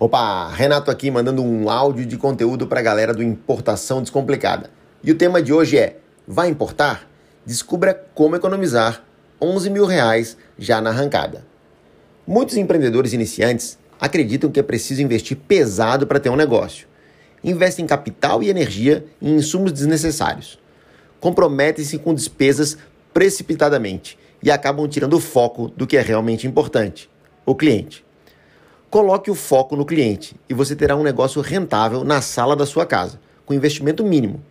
Opa, Renato aqui mandando um áudio de conteúdo para a galera do Importação Descomplicada. E o tema de hoje é: vai importar? Descubra como economizar 11 mil reais já na arrancada. Muitos empreendedores iniciantes acreditam que é preciso investir pesado para ter um negócio. Investem capital e energia em insumos desnecessários. Comprometem-se com despesas precipitadamente e acabam tirando o foco do que é realmente importante: o cliente. Coloque o foco no cliente e você terá um negócio rentável na sala da sua casa, com investimento mínimo.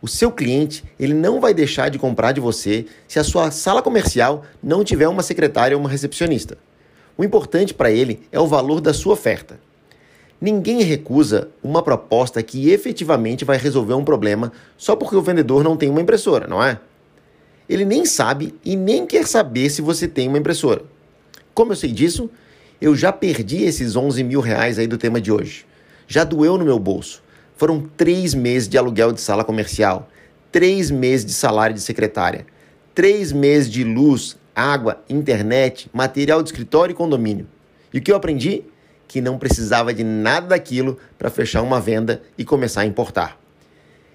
O seu cliente ele não vai deixar de comprar de você se a sua sala comercial não tiver uma secretária ou uma recepcionista. O importante para ele é o valor da sua oferta. Ninguém recusa uma proposta que efetivamente vai resolver um problema só porque o vendedor não tem uma impressora, não é? Ele nem sabe e nem quer saber se você tem uma impressora. Como eu sei disso? Eu já perdi esses 11 mil reais aí do tema de hoje. Já doeu no meu bolso. Foram três meses de aluguel de sala comercial, três meses de salário de secretária, três meses de luz, água, internet, material de escritório e condomínio. E o que eu aprendi? Que não precisava de nada daquilo para fechar uma venda e começar a importar.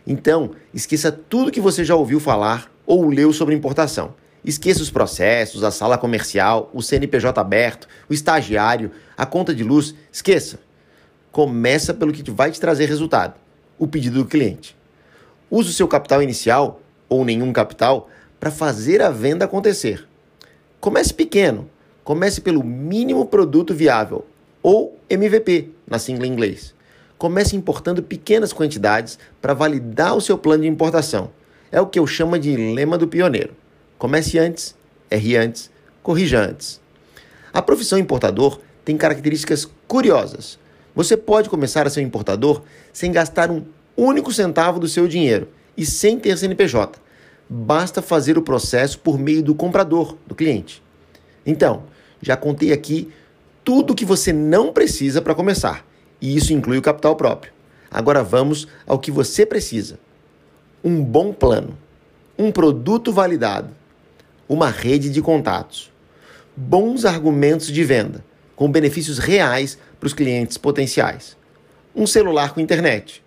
Então, esqueça tudo que você já ouviu falar ou leu sobre importação Esqueça os processos, a sala comercial, o CNPJ aberto, o estagiário, a conta de luz. Esqueça. Começa pelo que vai te trazer resultado: o pedido do cliente. Use o seu capital inicial ou nenhum capital para fazer a venda acontecer. Comece pequeno. Comece pelo mínimo produto viável ou MVP na sigla em inglês. Comece importando pequenas quantidades para validar o seu plano de importação. É o que eu chamo de lema do pioneiro. Comece antes, erre antes, corrija antes. A profissão importador tem características curiosas. Você pode começar a ser importador sem gastar um único centavo do seu dinheiro e sem ter CNPJ. Basta fazer o processo por meio do comprador, do cliente. Então, já contei aqui tudo o que você não precisa para começar, e isso inclui o capital próprio. Agora vamos ao que você precisa: um bom plano, um produto validado, uma rede de contatos, bons argumentos de venda, com benefícios reais para os clientes potenciais, um celular com internet,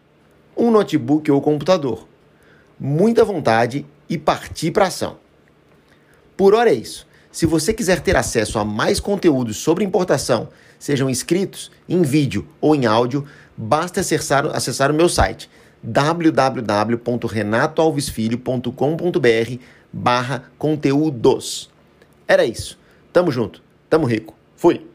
um notebook ou computador, muita vontade e partir para ação. Por hora é isso. Se você quiser ter acesso a mais conteúdos sobre importação, sejam escritos, em vídeo ou em áudio, basta acessar, acessar o meu site www.renatoalvesfilho.com.br barra conteúdos. Era isso. Tamo junto. Tamo rico. Fui.